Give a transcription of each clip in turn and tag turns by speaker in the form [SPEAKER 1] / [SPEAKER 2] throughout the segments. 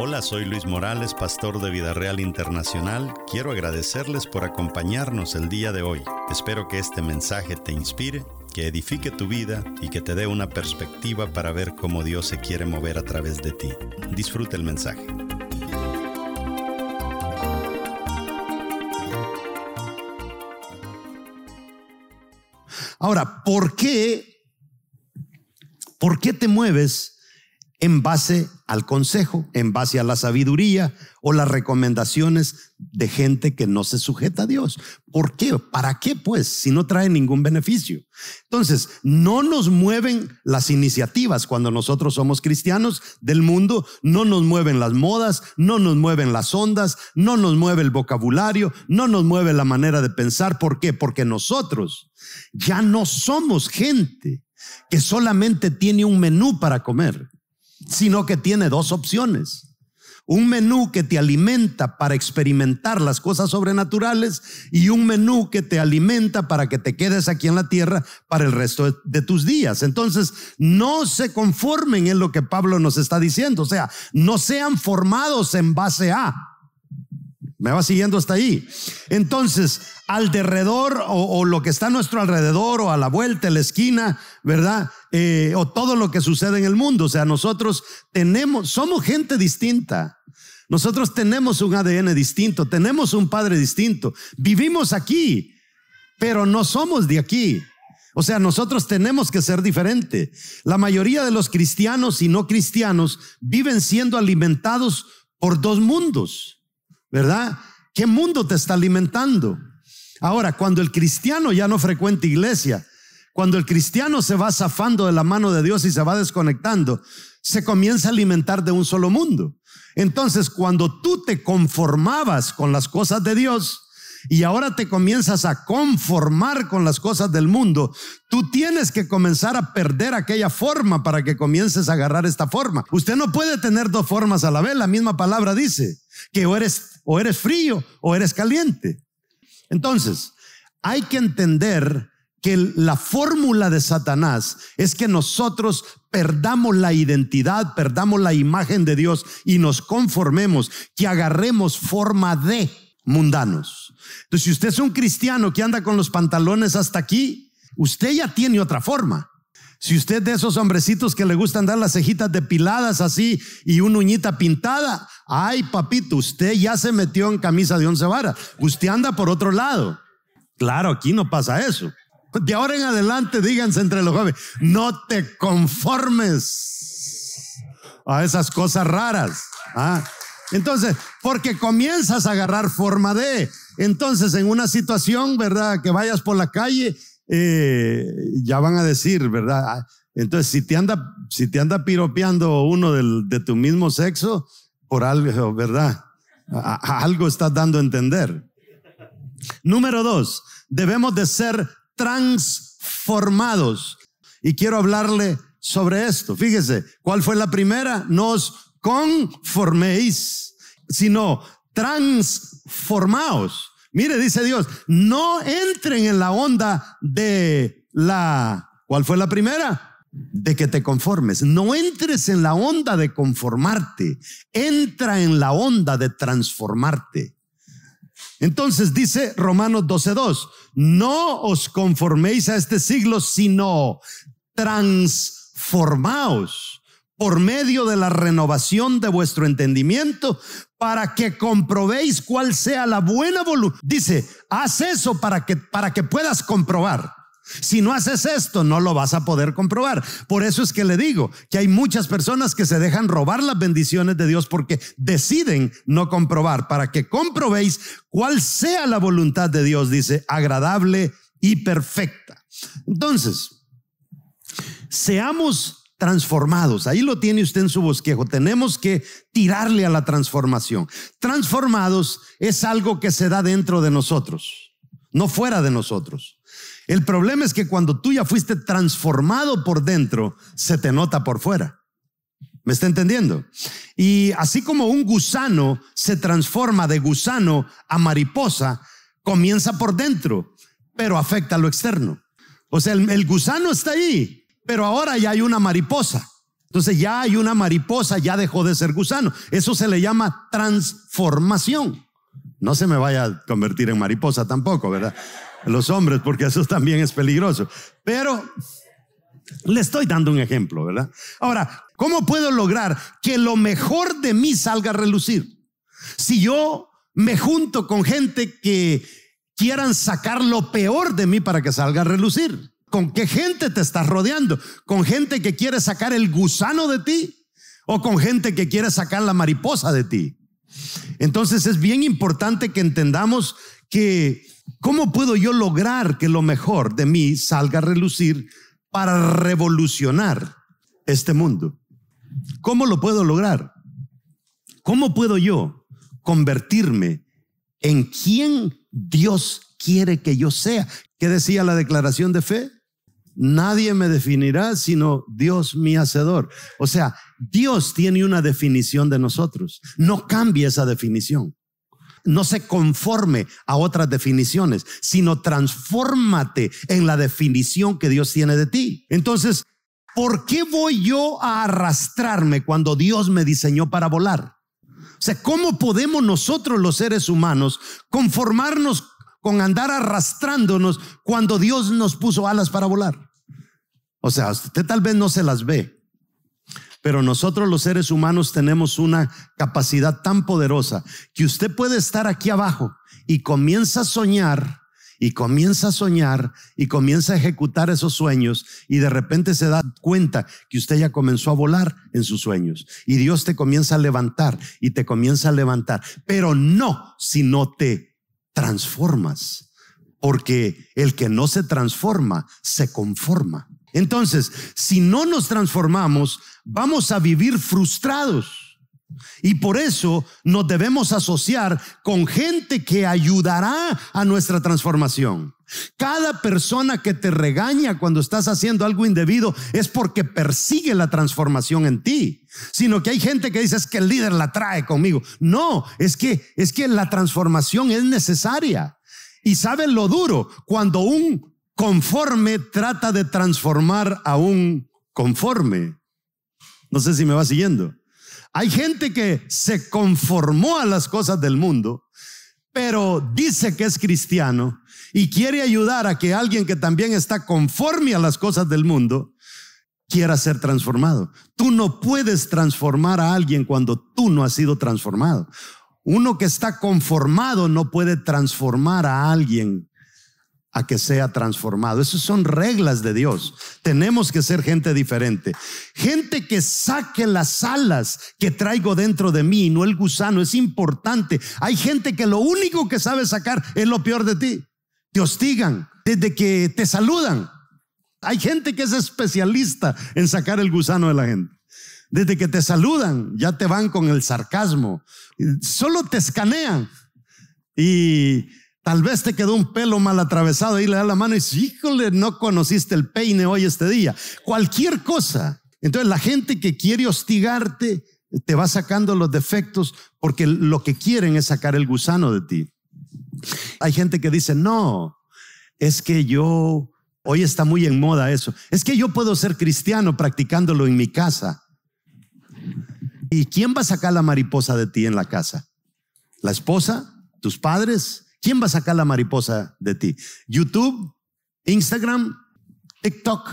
[SPEAKER 1] Hola, soy Luis Morales, pastor de Vida Real Internacional. Quiero agradecerles por acompañarnos el día de hoy. Espero que este mensaje te inspire, que edifique tu vida y que te dé una perspectiva para ver cómo Dios se quiere mover a través de ti. Disfruta el mensaje.
[SPEAKER 2] Ahora, ¿por qué? ¿Por qué te mueves en base al consejo, en base a la sabiduría o las recomendaciones de gente que no se sujeta a Dios. ¿Por qué? ¿Para qué pues si no trae ningún beneficio? Entonces, no nos mueven las iniciativas cuando nosotros somos cristianos del mundo, no nos mueven las modas, no nos mueven las ondas, no nos mueve el vocabulario, no nos mueve la manera de pensar. ¿Por qué? Porque nosotros ya no somos gente que solamente tiene un menú para comer sino que tiene dos opciones. Un menú que te alimenta para experimentar las cosas sobrenaturales y un menú que te alimenta para que te quedes aquí en la tierra para el resto de, tus días. Entonces, no se conformen en lo que Pablo nos está diciendo. O sea, no sean formados en base a. ¿Me va siguiendo hasta ahí? Entonces, al derredor o, lo que está a nuestro alrededor o a la vuelta, a la esquina, ¿verdad? Eh, o todo lo que sucede en el mundo. O sea, nosotros tenemos, somos gente distinta. Nosotros tenemos un ADN distinto, tenemos un padre distinto. Vivimos aquí, pero no somos de aquí. O sea, nosotros tenemos que ser diferente. La mayoría de los cristianos y no cristianos viven siendo alimentados por dos mundos, ¿verdad? ¿Qué mundo te está alimentando? Ahora, cuando el cristiano ya no frecuenta iglesia, cuando el cristiano se va zafando de la mano de Dios y se va desconectando, se comienza a alimentar de un solo mundo. Entonces, cuando tú te conformabas con las cosas de Dios y ahora te comienzas a conformar con las cosas del mundo, tú tienes que comenzar a perder aquella forma para que comiences a agarrar esta forma. Usted no puede tener dos formas a la vez. La misma palabra dice que o eres, o eres frío o eres caliente. Entonces, hay que entender que la fórmula de Satanás es que nosotros perdamos la identidad, perdamos la imagen de Dios y nos conformemos, que agarremos forma de mundanos. Entonces, si usted es un cristiano que anda con los pantalones hasta aquí, usted ya tiene otra forma. Si usted de esos hombrecitos que le gustan dar las cejitas depiladas así y una uñita pintada, ay papito, usted ya se metió en camisa de once varas. Usted anda por otro lado. Claro, aquí no pasa eso. De ahora en adelante, díganse entre los jóvenes, no te conformes a esas cosas raras. ¿ah? Entonces, porque comienzas a agarrar forma de. Entonces, en una situación, ¿verdad? Que vayas por la calle, eh, ya van a decir, ¿verdad? Ah, entonces, si te anda, si te anda piropeando uno de tu mismo sexo, por algo, ¿verdad? algo estás dando a entender. Número dos, debemos de ser transformados. Y quiero hablarle sobre esto. Fíjese, ¿cuál fue la primera? No os conforméis, sino transformaos. Mire, dice Dios, no entren en la onda de la... ¿Cuál fue la primera? De que te conformes. No entres en la onda de conformarte. Entra en la onda de transformarte. Entonces dice Romanos 12.2, no os conforméis a este siglo, sino transformaos por medio de la renovación de vuestro entendimiento para que comprobéis cuál sea la buena voluntad. Dice, haz eso para que, para que puedas comprobar. Si no haces esto, no lo vas a poder comprobar. Por eso es que le digo que hay muchas personas que se dejan robar las bendiciones de Dios porque deciden no comprobar, para que comprobéis cuál sea la voluntad de Dios, dice, agradable y perfecta. Entonces, seamos transformados. Ahí lo tiene usted en su bosquejo. Tenemos que tirarle a la transformación. Transformados es algo que se da dentro de nosotros, no fuera de nosotros. El problema es que cuando tú ya fuiste transformado por dentro, se te nota por fuera. ¿Me está entendiendo? Y así como un gusano se transforma de gusano a mariposa, comienza por dentro, pero afecta a lo externo. O sea, el, gusano está ahí, pero ahora ya hay una mariposa. Entonces ya hay una mariposa, ya dejó de ser gusano. Eso se le llama transformación. No se me vaya a convertir en mariposa tampoco, ¿verdad? Los hombres, porque eso también es peligroso. Pero le estoy dando un ejemplo, ¿verdad? Ahora, ¿cómo puedo lograr que lo mejor de mí salga a relucir? Si yo me junto con gente que quieran sacar lo peor de mí para que salga a relucir. ¿Con qué gente te estás rodeando? ¿Con gente que quiere sacar el gusano de ti? ¿O con gente que quiere sacar la mariposa de ti? Entonces es bien importante que entendamos que ¿cómo puedo yo lograr que lo mejor de mí salga a relucir para revolucionar este mundo? ¿Cómo lo puedo lograr? ¿Cómo puedo yo convertirme en quien Dios quiere que yo sea? ¿Qué decía la declaración de fe? Nadie me definirá sino Dios mi hacedor. O sea, Dios tiene una definición de nosotros. No cambie esa definición. No se conforme a otras definiciones, sino transfórmate en la definición que Dios tiene de ti. Entonces, ¿por qué voy yo a arrastrarme cuando Dios me diseñó para volar? O sea, ¿cómo podemos nosotros los seres humanos conformarnos con andar arrastrándonos cuando Dios nos puso alas para volar? O sea, usted tal vez no se las ve, pero nosotros los seres humanos tenemos una capacidad tan poderosa que usted puede estar aquí abajo y comienza a soñar y comienza a soñar y comienza a ejecutar esos sueños y de repente se da cuenta que usted ya comenzó a volar en sus sueños y Dios te comienza a levantar y te comienza a levantar, pero no si no te transformas, porque el que no se transforma se conforma. Entonces, si no nos transformamos, vamos a vivir frustrados. Y por eso nos debemos asociar con gente que ayudará a nuestra transformación. Cada persona que te regaña cuando estás haciendo algo indebido es porque persigue la transformación en ti. Sino que hay gente que dice es que el líder la trae conmigo. No, es que es que la transformación es necesaria. Y saben lo duro, cuando un conforme trata de transformar a un conforme. No sé si me va siguiendo. Hay gente que se conformó a las cosas del mundo, pero dice que es cristiano y quiere ayudar a que alguien que también está conforme a las cosas del mundo quiera ser transformado. Tú no puedes transformar a alguien cuando tú no has sido transformado. Uno que está conformado no puede transformar a alguien a que sea transformado. Esas son reglas de Dios. Tenemos que ser gente diferente. Gente que saque las alas que traigo dentro de mí, no el gusano. Es importante. Hay gente que lo único que sabe sacar es lo peor de ti. Te hostigan desde que te saludan. Hay gente que es especialista en sacar el gusano de la gente. Desde que te saludan, ya te van con el sarcasmo. Solo te escanean. Y Tal vez te quedó un pelo mal atravesado y le da la mano y dice, híjole, no conociste el peine hoy este día. Cualquier cosa. Entonces la gente que quiere hostigarte te va sacando los defectos porque lo que quieren es sacar el gusano de ti. Hay gente que dice, no, es que yo, hoy está muy en moda eso, es que yo puedo ser cristiano practicándolo en mi casa. ¿Y quién va a sacar la mariposa de ti en la casa? ¿La esposa? ¿Tus padres? ¿Quién va a sacar la mariposa de ti? YouTube, Instagram, TikTok.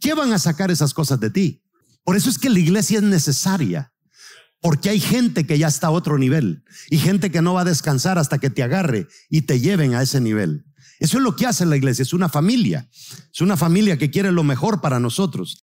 [SPEAKER 2] ¿Qué van a sacar esas cosas de ti? Por eso es que la iglesia es necesaria. Porque hay gente que ya está a otro nivel y gente que no va a descansar hasta que te agarre y te lleven a ese nivel. Eso es lo que hace la iglesia, es una familia. Es una familia que quiere lo mejor para nosotros.